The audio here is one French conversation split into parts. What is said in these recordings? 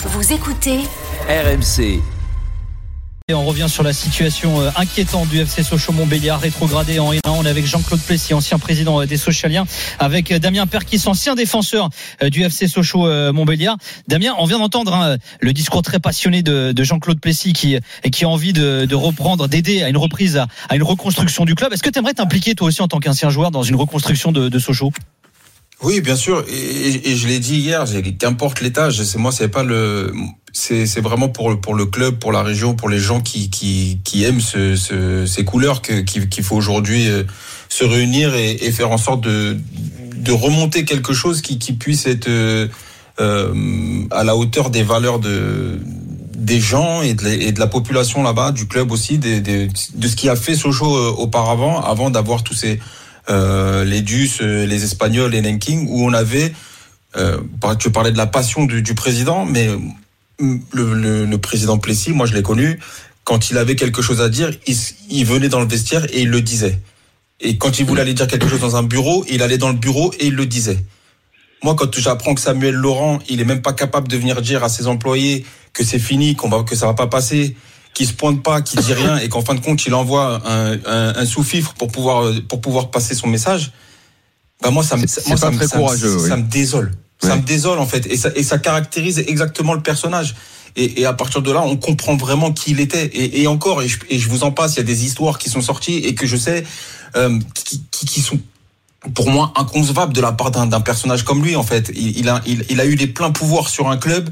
Vous écoutez RMC. Et on revient sur la situation euh, inquiétante du FC Sochaux-Montbéliard, rétrogradé en 1 On est avec Jean-Claude Plessis, ancien président euh, des Socialiens, avec euh, Damien Perkis, ancien défenseur du FC Sochaux-Montbéliard. Damien, on vient d'entendre hein, le discours très passionné de, de Jean-Claude Plessis qui, qui a envie de, de reprendre, d'aider à une reprise, à, à, une reconstruction du club. Est-ce que tu aimerais t'impliquer toi aussi en tant qu'ancien joueur dans une reconstruction de, de Sochaux? Oui, bien sûr, et, je l'ai dit hier, qu'importe l'état, c'est moi, c'est pas le, c'est vraiment pour pour le club, pour la région, pour les gens qui qui, qui aiment ce, ce, ces couleurs qu'il faut aujourd'hui euh, se réunir et, faire en sorte de de remonter quelque chose qui puisse être euh, euh à la hauteur des valeurs de des gens et de, la, population là-bas, du club aussi, de, ce qui a fait Sochaux auparavant, avant d'avoir tous ces euh, les Dus, euh, les Espagnols, les Nanking, où on avait, euh, tu parlais de la passion du, du président, mais mm, le, le, le, président Plessis, moi je l'ai connu, quand il avait quelque chose à dire, il, il, venait dans le vestiaire et il le disait. Et quand il voulait aller dire quelque chose dans un bureau, il allait dans le bureau et il le disait. Moi, quand j'apprends que Samuel Laurent, il est même pas capable de venir dire à ses employés que c'est fini, qu'on va, que ça va pas passer, qui se pointe pas, qui dit rien et qu'en fin de compte il envoie un, un, un sous-fifre pour pouvoir pour pouvoir passer son message, bah moi ça me moi, ça, me, ça, me désole. Ça me désole en fait et ça et ça caractérise exactement le personnage. Et, et à partir de là, on comprend vraiment qui il était. Et, et encore, et je, et je, vous en passe, il y a des histoires qui sont sorties et que je sais euh, qui, qui, qui sont pour moi inconcevables de la part d'un personnage comme lui en fait. Il, il, a il, il a eu des pleins pouvoirs sur un club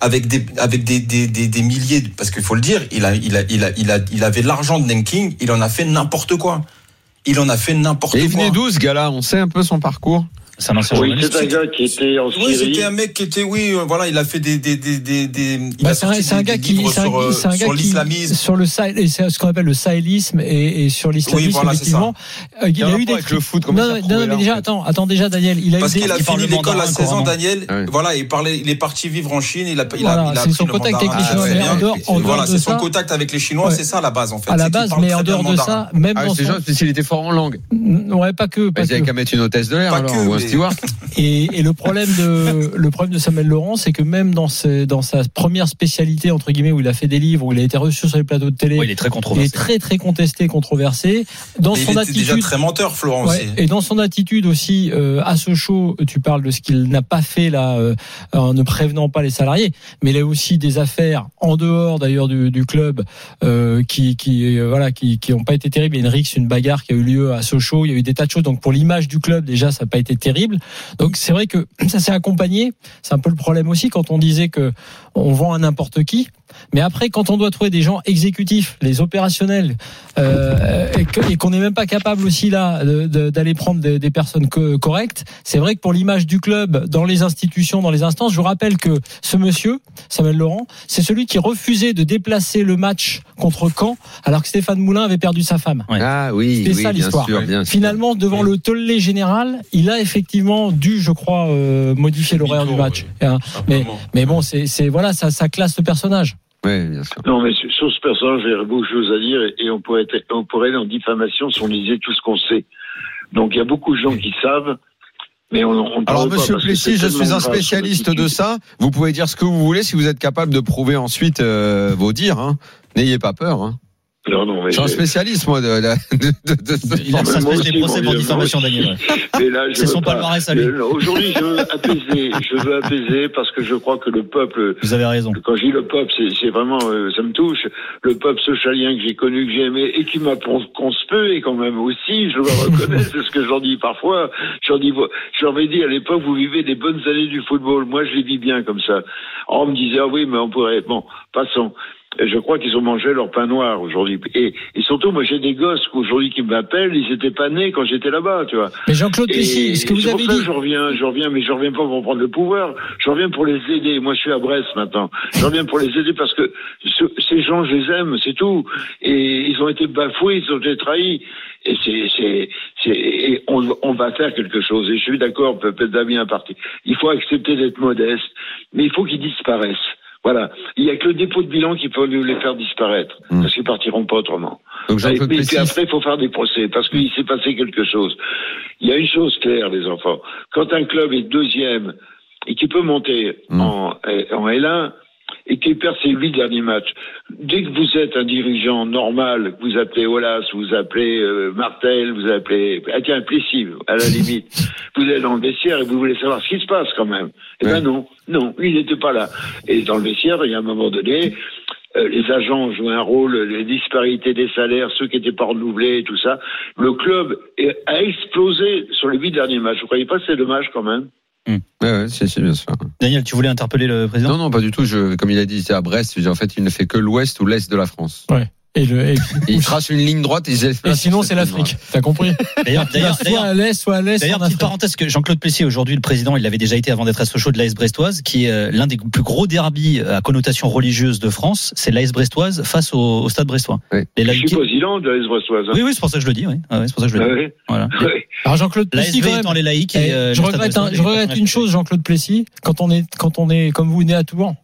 avec des avec des, des, des, des milliers parce qu'il faut le dire, il a il a il a il a il avait l'argent de Nanking, il en a fait n'importe quoi. Il en a fait n'importe quoi. Et il venait d'où ce gars-là? On sait un peu son parcours c'est un ancien oui, c'est un gars qui était en Syrie. Oui, c'était un mec qui était, oui, euh, voilà, il a fait des, des, des, des, des bah, c'est un, un, gars qui, c'est un, sur, un gars sur l'islamisme, sur le c'est ce qu'on appelle le sahélisme et, et sur l'islamisme oui, voilà, effectivement. Euh, il, il a eu des avec le foot, non, non, non, mais déjà, attends, attends déjà, Daniel, il a parce eu qu'il a fini l'école à 16 ans, Daniel. Voilà, il parlait, il est parti vivre en Chine, il a, il a, c'est son contact avec les Chinois. Voilà, c'est son contact avec les Chinois, c'est ça la base en fait. À la base, mais en dehors de ça, même dans c'est juste s'il était fort en langue. Ouais, pas que. Il avait qu'à mettre une hôtesse de l'air ou un steward. Et le problème de le problème de Samuel Laurent, c'est que même dans ses, dans sa première spécialité entre guillemets où il a fait des livres, où il a été reçu sur les plateaux de télé, ouais, il est très controversé, il est très très contesté, controversé. Dans Mais son il attitude, déjà très menteur, Florent ouais, aussi. Et dans son attitude aussi euh, à ce show, tu parles de ce qu'il n'a pas fait là, euh, en ne prévenant pas les salariés, mais il a aussi des affaires en dehors d'ailleurs du, du, club euh, qui qui euh, voilà qui qui ont pas été terribles. Il y a une rixe, une bagarre qui a eu lieu à Sochaux. Il y a eu des tas de choses. Donc pour l'image du club déjà, ça n'a pas été terrible. Donc c'est vrai que ça s'est accompagné. C'est un peu le problème aussi quand on disait que on vend à n'importe qui. Mais après, quand on doit trouver des gens exécutifs, les opérationnels, euh, et qu'on n'est même pas capable aussi là d'aller prendre des, des personnes co correctes, c'est vrai que pour l'image du club, dans les institutions, dans les instances, je vous rappelle que ce monsieur, Samuel Laurent, c'est celui qui refusait de déplacer le match contre Caen, alors que Stéphane Moulin avait perdu sa femme. Ouais. Ah oui, c'était oui, ça l'histoire. Finalement, devant oui. le tollé général, il a effectivement dû, je crois, euh, modifier l'horaire du match. Oui. Mais, mais bon, c'est voilà, ça, ça classe le personnage. Oui, bien sûr. Non, mais sur ce personnage, il y a beaucoup de choses à dire et on pourrait, être, on pourrait aller en diffamation si on disait tout ce qu'on sait. Donc il y a beaucoup de gens qui savent. Mais on, on Alors, Monsieur Plessis, je suis un spécialiste de ça. Vous pouvez dire ce que vous voulez si vous êtes capable de prouver ensuite euh, vos dires. Hein. N'ayez pas peur. Hein. Non, non, mais je suis un spécialiste, moi, de, de, de, de, Il a ça des procès pour diffamation, Daniel. C'est son palmarès à lui. Aujourd'hui, je veux apaiser. Je veux apaiser parce que je crois que le peuple. Vous avez raison. Quand je dis le peuple, c'est vraiment, euh, ça me touche. Le peuple socialien que j'ai connu, que j'ai aimé et qui m'a et quand même aussi, je dois reconnaître, c'est ce que je leur dis parfois. Je leur dis, je leur ai dit à l'époque, vous vivez des bonnes années du football. Moi, je les vis bien comme ça. on me disait, ah oui, mais on pourrait. Bon, passons je crois qu'ils ont mangé leur pain noir aujourd'hui. Et, et, surtout, moi, j'ai des gosses aujourd'hui qui m'appellent, ils étaient pas nés quand j'étais là-bas, tu vois. Mais Jean-Claude Plessis, ce que vous avez dit. je reviens, je reviens, mais je reviens pas pour prendre le pouvoir. Je reviens pour les aider. Moi, je suis à Brest maintenant. Je reviens pour les aider parce que ce, ces gens, je les aime, c'est tout. Et ils ont été bafoués, ils ont été trahis. Et c'est, c'est, on, on va faire quelque chose. Et je suis d'accord, peut-être Damien parti. Il faut accepter d'être modeste, mais il faut qu'ils disparaissent. Voilà. Il n'y a que le dépôt de bilan qui peut les faire disparaître. Mmh. Parce qu'ils partiront pas autrement. Donc, et, puis, puis après, il faut faire des procès. Parce qu'il s'est passé quelque chose. Il y a une chose claire, les enfants. Quand un club est deuxième et qui peut monter Mm. en, en L1 et qui perd ses huit derniers matchs. Dès que vous êtes un dirigeant normal, que vous appelez Olas, vous appelez euh, Martel, vous appelez ah, tiens Plessis, à la limite, vous êtes dans le vestiaire et vous voulez savoir ce qui se passe quand même. Eh Ouais. ben non, non, il n'était pas là. Et dans le vestiaire, il y a un moment donné, euh, les agents jouent un rôle, les disparités des salaires, ceux qui n'étaient pas renouvelés, et tout ça. Le club a explosé sur les huit derniers matchs. Vous croyez pas que c'est dommage quand même? Ouais, ouais, c'est, c'est bien sûr. Daniel, tu voulais interpeller le président? Non, non, pas du tout. Je, comme il a dit, c'est à Brest. En fait, il ne fait que l'ouest ou l'est de la France. Et, le, et, Et il trace une ligne droite et, et sinon, c'est l'Afrique. T'as compris D'ailleurs, Soit à l'est, soit à l'est, D'ailleurs, petite parenthèse que Jean-Claude Plessier, aujourd'hui le président, il avait déjà été avant d'être à Sochaux de l'AS Brestoise, qui est euh, l'un des plus gros derbies à connotation religieuse de France. C'est l'AS Brestoise face au, au Stade Brestois. Oui. Les Je suis président de la Brestoise. hein. Oui, oui, c'est pour ça que je le dis. Oui, Ah c'est pour ça que je le dis. Voilà. Alors Jean-Claude Plessis, quand même. étant les laïcs. Eh, Et, euh, le je Stade regrette, un- je une chose, Jean-Claude Plessis, quand on est, quand on est, comme vous, né à Tours,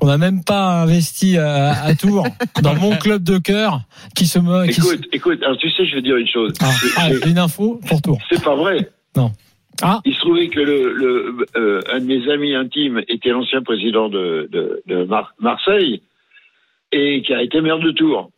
on n'a même pas investi à, à Tours, dans mon club de cœur, qui se me, se- Écoute, écoute, alors tu sais, je vais dire une chose. Ah, C'est- ah, une info pour Tours. C'est pas vrai. Ah, Il se trouvait que le, le euh, un de mes amis intimes était l'ancien président de, de, de Mar- Marseille et qui a été maire de Tours.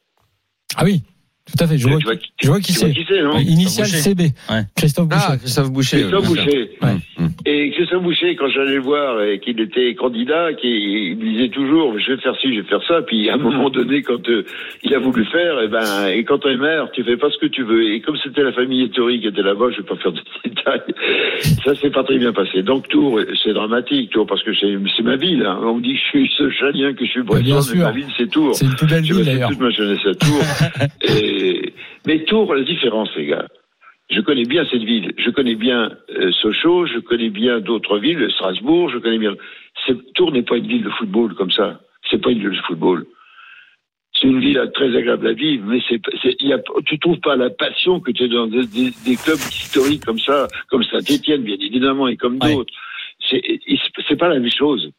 ah oui, tout à fait. Je vois, vois, je vois qui c'est. qui Initial Boucher. CB. Ouais. Christophe Boucher. Ah, Christophe Boucher. Christophe. Boucher. Ouais. Hum, Et Christophe Boucher, quand j'allais le voir et qu'il était candidat, qu'il il me disait toujours, je vais faire ci, je vais faire ça. Puis à un moment donné, quand euh, il a voulu faire, et ben, et quand t'es maire, tu fais pas ce que tu veux. Et comme c'était la famille Ettori qui était là-bas, je vais pas faire de détails. Ça s'est pas très bien passé. Donc Tours, c'est dramatique, Tours, parce que c'est c'est ma ville. hein. On me dit que je suis ce chalien, que je suis bien breton, mais sûr. ma ville c'est Tours. C'est une plus belle J'ai ville passé d'ailleurs. toute ma jeunesse à Tours. et... Mais Tours, la différence, les gars. Je connais bien cette ville. Je connais bien euh, Sochaux. Je connais bien d'autres villes, Strasbourg. Je connais bien. Tours n'est pas une ville de football comme ça. C'est pas une ville de football. C'est une ville très agréable à vivre, mais c'est, c'est, il y a, tu trouves pas la passion que tu as dans des, des- des clubs historiques comme ça, comme Saint-Étienne, bien évidemment, et comme Ouais. d'autres. C'est, c'est pas la même chose.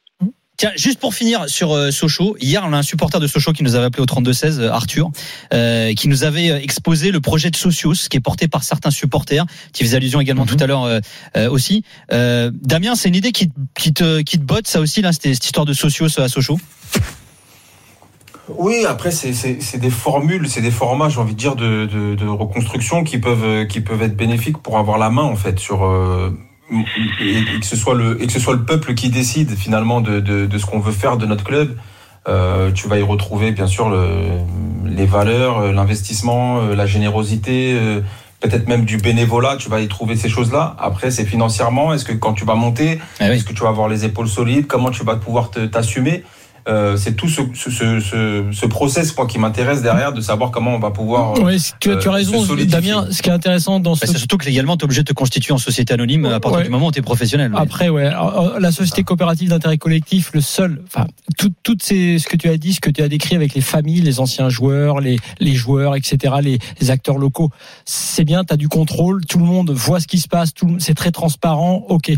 Tiens, juste pour finir sur euh, Sochaux, hier on a un supporter de Sochaux qui nous avait appelé au 32-16, euh, Arthur, euh, qui nous avait euh, exposé le projet de Socios, qui est porté par certains supporters, qui faisait allusion également Mhm. tout à l'heure euh, euh, aussi. Euh, Damien, c'est une idée qui, te- qui te qui te botte ça aussi là, cette histoire de Socios à Sochaux? Oui, après c'est des formules, c'est des formats, j'ai envie de dire de, de, de reconstruction qui peuvent qui peuvent être bénéfiques pour avoir la main en fait sur euh, et, et que ce soit le et que ce soit le peuple qui décide finalement de de, de ce qu'on veut faire de notre club. Euh, tu vas y retrouver bien sûr le, les valeurs, euh, l'investissement, euh, la générosité, euh, peut-être même du bénévolat. Tu vas y trouver ces choses-là. Après, c'est financièrement. Est-ce que quand tu vas monter, Ah oui. est-ce que tu vas avoir les épaules solides? Comment tu vas pouvoir t'assumer? Euh, C'est tout ce, ce, ce, ce, ce process quoi, qui m'intéresse derrière de savoir comment on va pouvoir. Oui, tu, as- tu as euh, raison. Damien. Ce qui est intéressant dans Bah, ce c'est surtout que légalement, tu es obligé de te constituer en société anonyme à partir Ouais. du moment où tu es professionnel. ouais. Après, ouais, alors, euh, la société coopérative d'intérêt collectif, le seul, enfin, tout, toutes ces, ce que tu as dit, ce que tu as décrit avec les familles, les anciens joueurs, les, les joueurs, etc., les, les acteurs locaux, c'est bien, tu as du contrôle, tout le monde voit ce qui se passe, c'est très transparent, ok.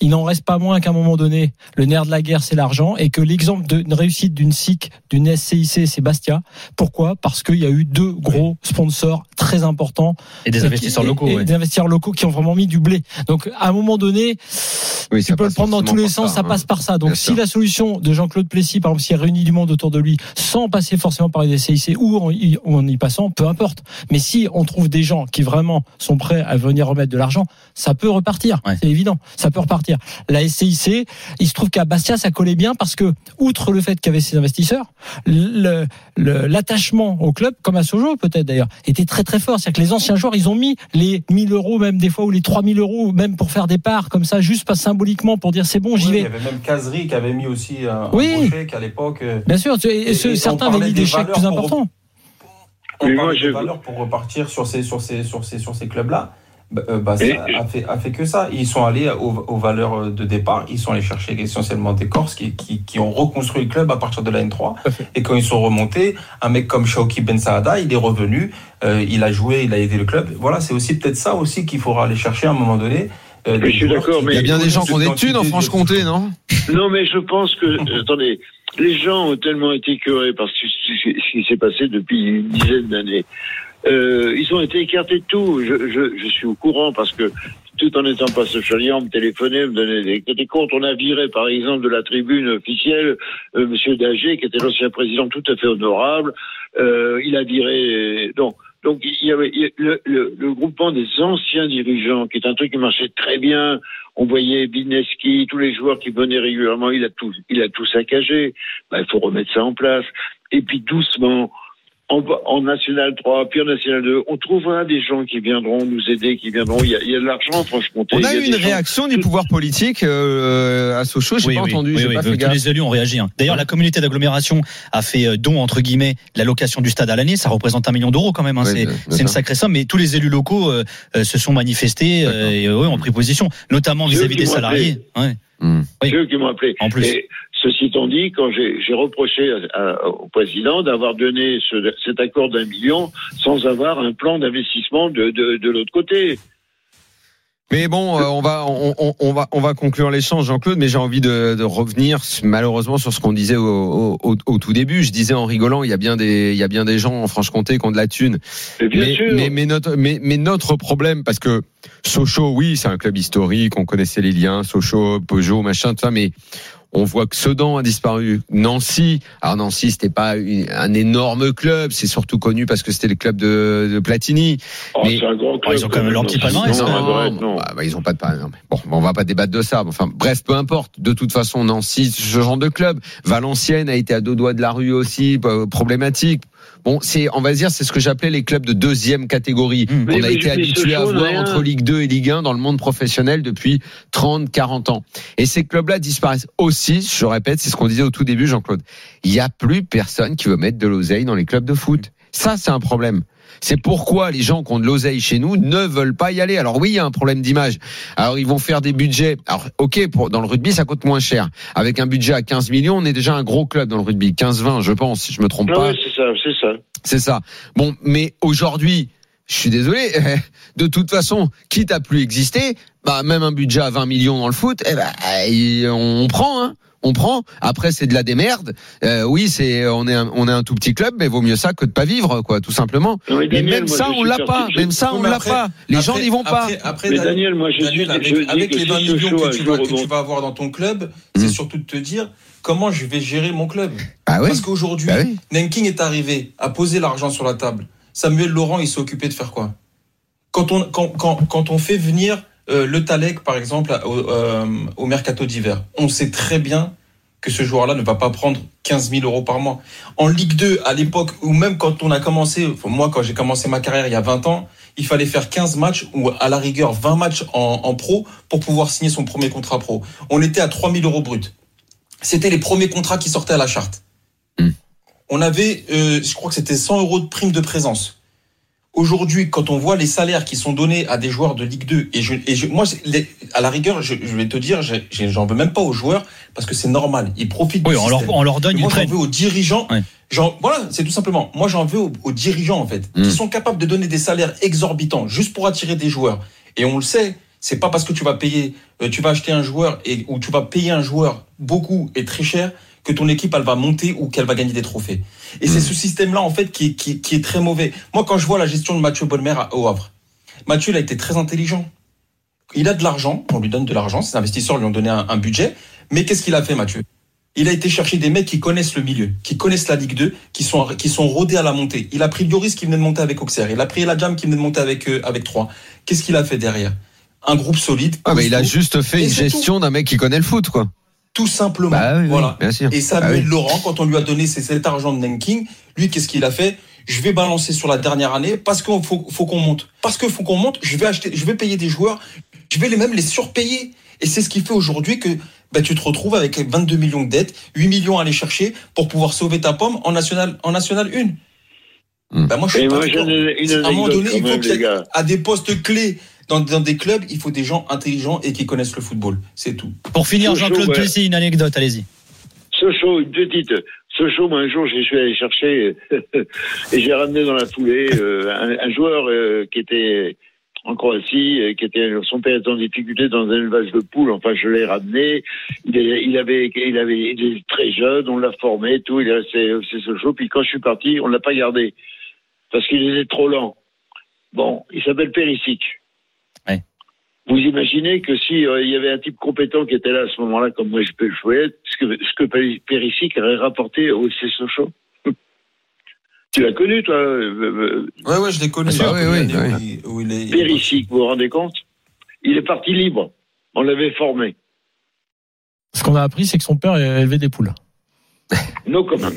Il n'en reste pas moins qu'à un moment donné, le nerf de la guerre, c'est l'argent, et que l'exemple d'une réussite d'une SIC, d'une SCIC, c'est Bastia. Pourquoi? Parce qu'il y a eu deux gros sponsors très importants Et des investisseurs locaux. et ouais. des investisseurs locaux qui ont vraiment mis du blé. Donc, à un moment donné, Oui, tu peux le prendre dans tous les sens, ça, hein. passe par ça. Donc Bien si sûr. la solution de Jean-Claude Plessis, par exemple, s'il réunit du monde autour de lui, sans passer forcément par une SCIC ou en y, ou en y passant, peu importe. Mais si on trouve des gens qui vraiment sont prêts à venir remettre de l'argent, ça peut repartir. Ouais. C'est évident, ça peut repartir. La SCIC, il se trouve qu'à Bastia, ça collait bien parce que, outre le fait qu'il y avait ces investisseurs, le- le- l'attachement au club, comme à Sojo peut-être d'ailleurs, était très très fort. C'est-à-dire que les anciens joueurs, ils ont mis les 1000 euros même des fois ou les 3000 euros même pour faire des parts comme ça, juste pas symboliquement pour dire c'est bon, j'y Oui, Il y vais. avait même Casery qui avait mis aussi un, Oui. chèque à l'époque. euh, Bien sûr, et, ce- certains avaient mis des des chèques valeurs plus pour- importants. On Mais parle moi, des je- valeurs pour repartir sur ces sur ces sur ces sur ces clubs là. Bah, ça Et- a fait a fait que ça. Ils sont allés aux, aux valeurs de départ. Ils sont allés chercher essentiellement des Corses qui, qui, qui ont reconstruit le club à partir de la N3. à fait. Et quand ils sont remontés, un mec comme Shauki Ben Saada, il est revenu, euh, il a joué, il a aidé le club. Voilà, c'est aussi peut-être ça aussi qu'il faudra aller chercher à un moment donné. euh, je suis d'accord, mais- Il y a bien des gens qui ont des thunes en de- Franche-Comté, non? Non, mais je pense que, attendez, les gens ont tellement été écœurés par ce qui s'est passé depuis une dizaine d'années. Euh, ils ont été écartés de tout. Je, je, je suis au courant parce que tout en n'étant pas sochalier, me téléphonait, me donnait des, des comptes. On a viré, par exemple, de la tribune officielle, euh, Monsieur Dager, qui était l'ancien président tout à fait honorable. Euh, il a viré, donc. Donc il y avait le, le, le, groupement des anciens dirigeants, qui est un truc qui marchait très bien. On voyait Bineski, tous les joueurs qui venaient régulièrement, il a tout, il a tout saccagé. Ben, il faut remettre ça en place. Et puis doucement, en, en, National 3, puis en National 2, on trouvera des gens qui viendront nous aider, qui viendront. Il y a, il y a de l'argent, franchement. On a eu une réaction gens... du pouvoir politique euh, à Sochaux, j'ai oui, pas oui, entendu. Oui, pas tous fait gaffe. les élus ont réagi. hein. D'ailleurs, la communauté d'agglomération a fait euh, don entre guillemets la location du stade à l'année. Ça représente un million d'euros quand même. Hein. Ouais, c'est une sacrée somme. Mais tous les élus locaux euh, euh, se sont manifestés euh, et eux, ont pris position, notamment vis-à-vis des salariés. Ouais. Oui. C'est eux qui m'ont appelé. En plus. Et ceci étant dit, quand j'ai reproché à- à- au président d'avoir donné ce- cet accord d'un million sans avoir un plan d'investissement de, de, de l'autre côté. Mais bon, euh, on va on, on- on va on va conclure l'échange, Jean-Claude. Mais j'ai envie de, de revenir malheureusement sur ce qu'on disait au, au, au tout début. Je disais en rigolant, il y a bien des il y a bien des gens en Franche-Comté qui ont de la thune. Mais, sûr. mais, mais notre, mais, mais notre problème, parce que Sochaux, oui, c'est un club historique, on connaissait les liens, Sochaux, Peugeot, machin, tout ça, mais on voit que Sedan a disparu. Nancy, alors Nancy, c'était pas une- un énorme club, c'est surtout connu parce que c'était le club de, de Platini. Oh, mais- c'est un grand club. ils ont quand même leur petit palmarès, Non, quand même. arrête, non. bah, bah, ils ont pas de palmarès, non, mais Bon, on va pas débattre de ça. Enfin, bref, peu importe. De toute façon, Nancy, ce genre de club. Valenciennes a été à deux doigts de la rue aussi, problématique. Bon, c'est, on va dire, c'est ce que j'appelais les clubs de deuxième catégorie. Mmh. On a été habitué à voir rien. entre Ligue 2 et Ligue 1 dans le monde professionnel depuis 30, 40 ans. Et ces clubs-là disparaissent aussi, je répète, c'est ce qu'on disait au tout début, Jean-Claude. Il y a plus personne qui veut mettre de l'oseille dans les clubs de foot. Ça, c'est un problème. C'est pourquoi les gens qui ont de l'oseille chez nous ne veulent pas y aller. Alors oui, il y a un problème d'image. Alors ils vont faire des budgets. Alors ok, pour, dans le rugby, ça coûte moins cher. Avec un budget à 15 millions, on est déjà un gros club dans le rugby. 15-20, je pense, si je me trompe Ah pas. ouais, c'est ça, c'est ça. C'est ça. Bon, mais aujourd'hui, je suis désolé. De toute façon, quitte à plus exister, bah même un budget à 20 millions dans le foot, eh ben, il- on prend. Hein. On prend. Après, c'est de la démerde. Euh, oui, c'est on est un, on est un tout petit club, mais vaut mieux ça que de pas vivre, quoi, tout simplement. Non, mais Mais Daniel, même moi, ça, on l'a pas. Même ça, on l'a pas. Les Après- gens n'y vont pas. Après, après, Mais Daniel, moi, je Daniel, suis, avec, je dis avec que les 20 si millions que tu, vas, jour que tu remonte- vas avoir dans ton club, c'est Mm. surtout de te dire comment je vais gérer mon club. Ah oui. Parce qu'aujourd'hui, Bah oui. Nanking est arrivé à poser l'argent sur la table. Samuel Laurent, il s'est occupé de faire quoi? Quand on, quand, quand, quand on fait venir euh, le Talek, par exemple, au, euh, au mercato d'hiver, on sait très bien que ce joueur-là ne va pas prendre 15 000 euros par mois. En Ligue 2, à l'époque, ou même quand on a commencé, enfin, moi, quand j'ai commencé ma carrière il y a 20 ans, il fallait faire 15 matchs ou à la rigueur 20 matchs en, en pro pour pouvoir signer son premier contrat pro. On était à 3 000 euros brut. C'était les premiers contrats qui sortaient à la charte. Hmm. On avait, euh, je crois que c'était 100 euros de prime de présence. Aujourd'hui, quand on voit les salaires qui sont donnés à des joueurs de Ligue 2, et je, et je, moi, c'est- les- à la rigueur, je, je vais te dire, j'en veux même pas aux joueurs parce que c'est normal, ils profitent. Oui, du on leur, système. on leur donne, ils Moi, j'en veux aux dirigeants. Ouais. Voilà, c'est tout simplement. Moi, j'en veux aux, aux dirigeants en fait, Mm. qui sont capables de donner des salaires exorbitants juste pour attirer des joueurs. Et on le sait, c'est pas parce que tu vas payer, euh, tu vas acheter un joueur et ou tu vas payer un joueur beaucoup et très cher que ton équipe elle va monter ou qu'elle va gagner des trophées. Et c'est ce système-là en fait qui, est- qui, est- qui est très mauvais. Moi, quand je vois la gestion de Mathieu Bonnemer à- au Havre, Mathieu il a été très intelligent. Il a de l'argent, on lui donne de l'argent, ses investisseurs lui ont donné un, un budget. Mais qu'est-ce qu'il a fait, Mathieu? Il a été chercher des mecs qui connaissent le milieu, qui connaissent la Ligue 2, qui sont qui sont rodés à la montée. Il a pris Lloris qui venait de monter avec Auxerre, il a pris la Jam qui venait de monter avec euh, avec 3. Qu'est-ce qu'il a fait derrière? Un groupe solide. Ah, mais il a juste fait une gestion d'un mec qui connaît le foot, quoi. Tout simplement. Bah oui, oui, voilà. bien sûr. Et Samuel Ah oui. Laurent, quand on lui a donné cet argent de Nanking, lui, qu'est-ce qu'il a fait? Je vais balancer sur la dernière année parce qu'il faut, faut qu'on monte. Parce qu'il faut qu'on monte, je vais acheter, je vais payer des joueurs, je vais les même les surpayer. Et c'est ce qui fait aujourd'hui que bah, tu te retrouves avec 22 millions de dettes, 8 millions à aller chercher pour pouvoir sauver ta pomme en national, en national 1. Hmm. Bah, moi, je suis pas moi, une, une À un moment donné, il faut qu'il y ait- à des postes clés dans, dans des clubs, il faut des gens intelligents et qui connaissent le football. C'est tout. Pour finir, Jean-Claude ouais. Plessis, une anecdote, allez-y. Sochaux, une petite. Sochaux, moi, un jour, je suis allé chercher et j'ai ramené dans la foulée euh, un, un joueur euh, qui était en Croatie, euh, qui était son père était en difficulté dans un élevage de poules. Enfin, je l'ai ramené. Il, est- il avait, il avait, il est très jeune. On l'a formé, tout. Il est resté au FC Sochaux. Puis quand je suis parti, on l'a pas gardé parce qu'il était trop lent. Bon, il s'appelle Périsic. Vous imaginez que si euh, il y avait un type compétent qui était là à ce moment-là, comme moi je peux le jouer, ce que ce que Péricic aurait rapporté au FC Sochaux. Tu l'as connu, toi, euh, euh, Ouais, ouais, je l'ai connu. Ah, oui, oui, oui, oui, oui. où il est- Péricic, vous vous rendez compte? Il est parti libre. On l'avait formé. Ce qu'on a appris, c'est que son père élevait des poules. No comment.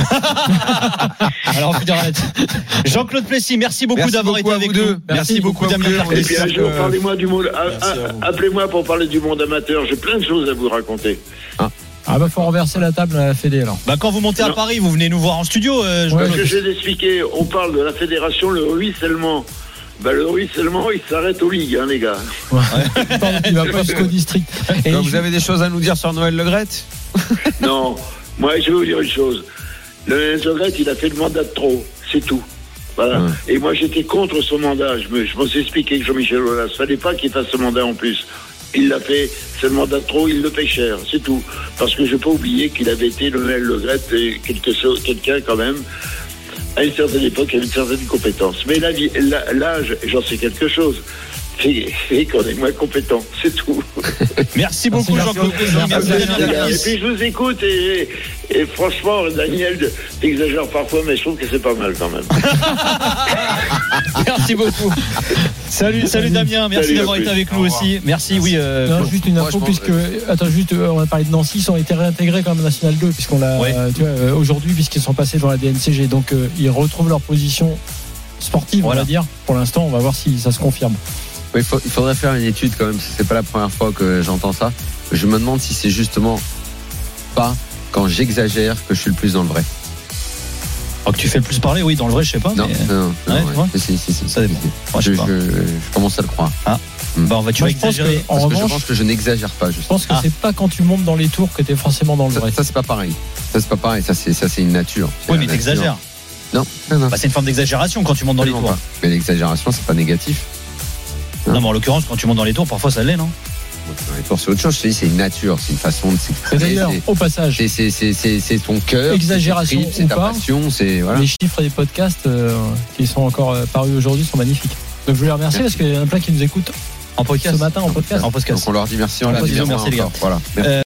Alors, on finira là-dessus. Jean-Claude Plessis, merci beaucoup d'avoir été avec nous. Merci, beaucoup, beaucoup à vous Damien deux. Et Fernandez. puis un ça jour, que- parlez-moi du monde. a- Merci a- à vous. Appelez-moi pour parler du monde amateur. J'ai plein de choses à vous raconter. Ah bah faut renverser la table à la Fédé alors. Bah, quand vous montez à. Paris, vous venez nous voir en studio, euh, Ouais. Parce Jean-Claude. que je vais expliquer, on parle de la fédération, le ruissellement. Ben, le ruissellement, il s'arrête aux ligues, hein, les gars. Pardon, il va pas jusqu'au district. Et je- vous avez des choses à nous dire sur Noël Legrette Non, moi, je vais vous dire une chose. Le Zogret, il a fait le mandat de trop. C'est tout. Voilà. Ouais. Et moi, j'étais contre ce mandat. Je me, je m'en suis expliqué avec Jean-Michel Aulas. Fallait pas qu'il fasse ce mandat en plus. Il l'a fait, c'est le mandat de trop, il le paie cher, c'est tout. Parce que je peux pas oublier qu'il avait été Lionel Le chose, quelqu'un quand même, à une certaine époque, avec une certaine compétence. Mais l'âge, j'en sais quelque chose, fait, fait qu'on est moins compétent, c'est tout. Merci beaucoup, Jean-Claude Et puis je vous écoute et, et franchement, Daniel, t'exagères parfois, mais je trouve que c'est pas mal quand même. Merci beaucoup. Salut, salut Damien. Merci d'avoir été avec nous aussi. Merci, oui. euh, Non, juste une info puisque attends juste euh, on a parlé de Nancy ils ont été réintégrés quand même en National 2 puisqu'on l'a Ouais. euh, tu vois euh, aujourd'hui puisqu'ils sont passés dans la DNCG donc euh, ils retrouvent leur position sportive Voilà. on va dire pour l'instant on va voir si ça se confirme Oui, il, faut- il faudrait faire une étude quand même, c'est pas la première fois que j'entends ça. Je me demande si c'est justement pas quand j'exagère que je suis le plus dans le vrai. Oh, que tu fais le plus parler, oui, dans le vrai, je sais pas. Non, mais- non, non, Ouais, ouais. tu vois Si, si, si, Ça dépend. Moi, je je, je- je commence à le croire. Bah, on va, tu Moi, je exagérer. que, en Parce que je revanche pense que je n'exagère pas, je justement. pense que Ah. c'est pas quand tu montes dans les tours que tu es forcément dans le Ça, vrai ça, c'est pas pareil. Ça c'est pas pareil. Ça c'est ça c'est une nature. Oui, mais t'exagères. Non, non, non. Bah, c'est une forme d'exagération quand tu montes dans les tours. pas. Mais l'exagération c'est pas négatif. Non, mais en l'occurrence, quand tu montes dans les tours, parfois ça l'est, non Dans les tours, c'est autre chose. Je te dis, c'est une nature, c'est une façon de s'exprimer. au passage C'est c'est c'est c'est c'est ton cœur. Exagération c'est ta pas. passion, c'est voilà. les chiffres des podcasts euh, qui sont encore euh, parus aujourd'hui sont magnifiques donc je voulais remercier parce qu'il y en a plein qui nous écoutent En podcast. ce matin en podcast En podcast. Donc on leur dit merci en Voilà, leur disant merci, les gars. Voilà. Merci. Euh,